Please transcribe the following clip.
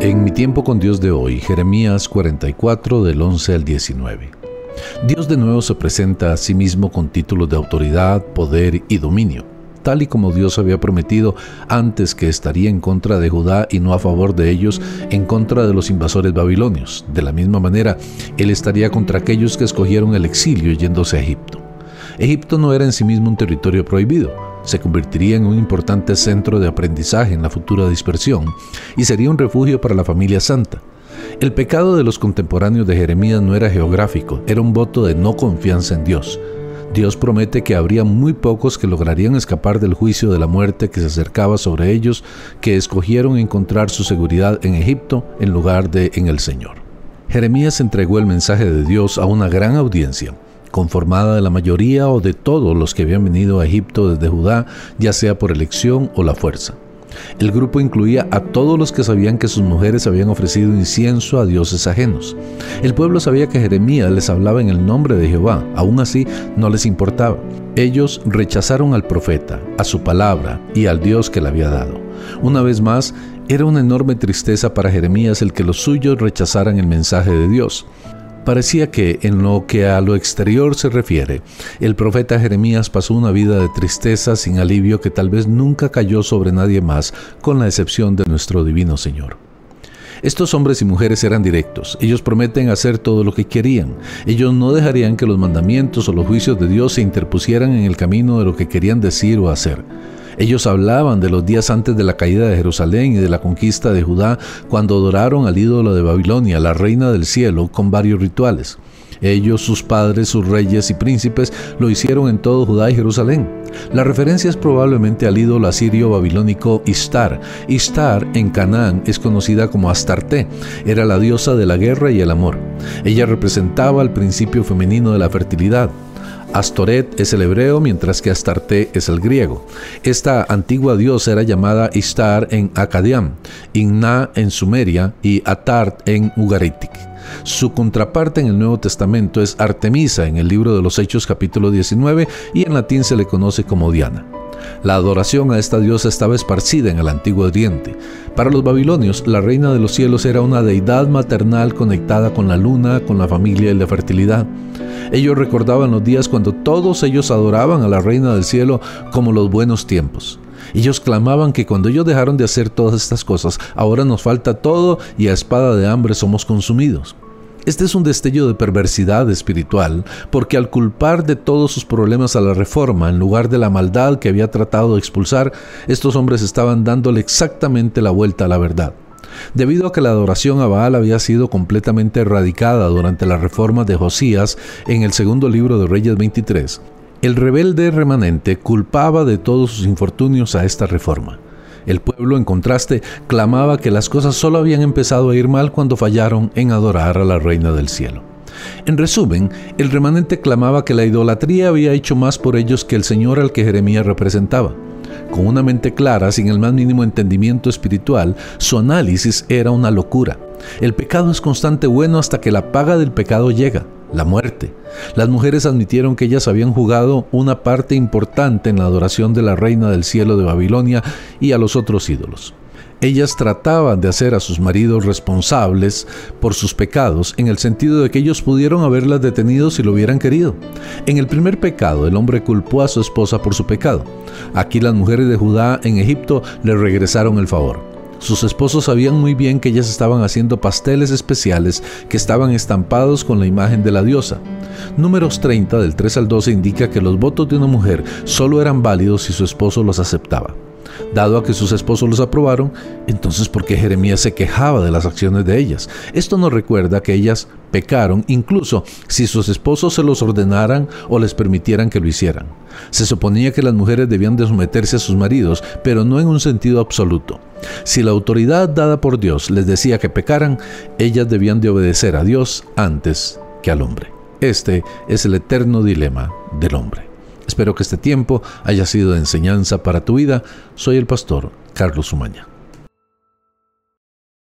En mi tiempo con Dios de hoy, Jeremías 44 del 11 al 19. Dios de nuevo se presenta a sí mismo con títulos de autoridad, poder y dominio, tal y como Dios había prometido antes que estaría en contra de Judá y no a favor de ellos, en contra de los invasores babilonios. De la misma manera, Él estaría contra aquellos que escogieron el exilio yéndose a Egipto. Egipto no era en sí mismo un territorio prohibido, se convertiría en un importante centro de aprendizaje en la futura dispersión y sería un refugio para la familia santa. El pecado de los contemporáneos de Jeremías no era geográfico, era un voto de no confianza en Dios. Dios promete que habría muy pocos que lograrían escapar del juicio de la muerte que se acercaba sobre ellos, que escogieron encontrar su seguridad en Egipto en lugar de en el Señor. Jeremías entregó el mensaje de Dios a una gran audiencia, conformada de la mayoría o de todos los que habían venido a Egipto desde Judá, ya sea por elección o la fuerza. El grupo incluía a todos los que sabían que sus mujeres habían ofrecido incienso a dioses ajenos. El pueblo sabía que Jeremías les hablaba en el nombre de Jehová, aún así no les importaba. Ellos rechazaron al profeta, a su palabra y al Dios que le había dado. Una vez más, era una enorme tristeza para Jeremías el que los suyos rechazaran el mensaje de Dios. Parecía que, en lo que a lo exterior se refiere, el profeta Jeremías pasó una vida de tristeza sin alivio que tal vez nunca cayó sobre nadie más, con la excepción de nuestro divino Señor. Estos hombres y mujeres eran directos, ellos prometen hacer todo lo que querían, ellos no dejarían que los mandamientos o los juicios de Dios se interpusieran en el camino de lo que querían decir o hacer. Ellos hablaban de los días antes de la caída de Jerusalén y de la conquista de Judá, cuando adoraron al ídolo de Babilonia, la reina del cielo, con varios rituales. Ellos, sus padres, sus reyes y príncipes lo hicieron en todo Judá y Jerusalén. La referencia es probablemente al ídolo asirio babilónico Istar. Istar en Canaán es conocida como Astarte. Era la diosa de la guerra y el amor. Ella representaba el principio femenino de la fertilidad. Astoret es el hebreo, mientras que Astarte es el griego. Esta antigua diosa era llamada Istar en Acadiam, Inna en Sumeria y Atart en Ugaritic. Su contraparte en el Nuevo Testamento es Artemisa en el libro de los Hechos capítulo 19 y en latín se le conoce como Diana. La adoración a esta diosa estaba esparcida en el antiguo Oriente. Para los babilonios, la reina de los cielos era una deidad maternal conectada con la luna, con la familia y la fertilidad. Ellos recordaban los días cuando todos ellos adoraban a la Reina del Cielo como los buenos tiempos. Ellos clamaban que cuando ellos dejaron de hacer todas estas cosas, ahora nos falta todo y a espada de hambre somos consumidos. Este es un destello de perversidad espiritual, porque al culpar de todos sus problemas a la reforma, en lugar de la maldad que había tratado de expulsar, estos hombres estaban dándole exactamente la vuelta a la verdad. Debido a que la adoración a Baal había sido completamente erradicada durante la reforma de Josías en el segundo libro de Reyes 23, el rebelde remanente culpaba de todos sus infortunios a esta reforma. El pueblo, en contraste, clamaba que las cosas solo habían empezado a ir mal cuando fallaron en adorar a la Reina del Cielo. En resumen, el remanente clamaba que la idolatría había hecho más por ellos que el Señor al que Jeremías representaba. Con una mente clara, sin el más mínimo entendimiento espiritual, su análisis era una locura. El pecado es constante bueno hasta que la paga del pecado llega, la muerte. Las mujeres admitieron que ellas habían jugado una parte importante en la adoración de la reina del cielo de Babilonia y a los otros ídolos. Ellas trataban de hacer a sus maridos responsables por sus pecados en el sentido de que ellos pudieron haberlas detenido si lo hubieran querido. En el primer pecado, el hombre culpó a su esposa por su pecado. Aquí las mujeres de Judá en Egipto le regresaron el favor. Sus esposos sabían muy bien que ellas estaban haciendo pasteles especiales que estaban estampados con la imagen de la diosa. Números 30 del 3 al 12 indica que los votos de una mujer solo eran válidos si su esposo los aceptaba. Dado a que sus esposos los aprobaron, entonces ¿por qué Jeremías se quejaba de las acciones de ellas? Esto nos recuerda que ellas pecaron incluso si sus esposos se los ordenaran o les permitieran que lo hicieran. Se suponía que las mujeres debían de someterse a sus maridos, pero no en un sentido absoluto. Si la autoridad dada por Dios les decía que pecaran, ellas debían de obedecer a Dios antes que al hombre. Este es el eterno dilema del hombre. Espero que este tiempo haya sido de enseñanza para tu vida. Soy el pastor Carlos Umaña.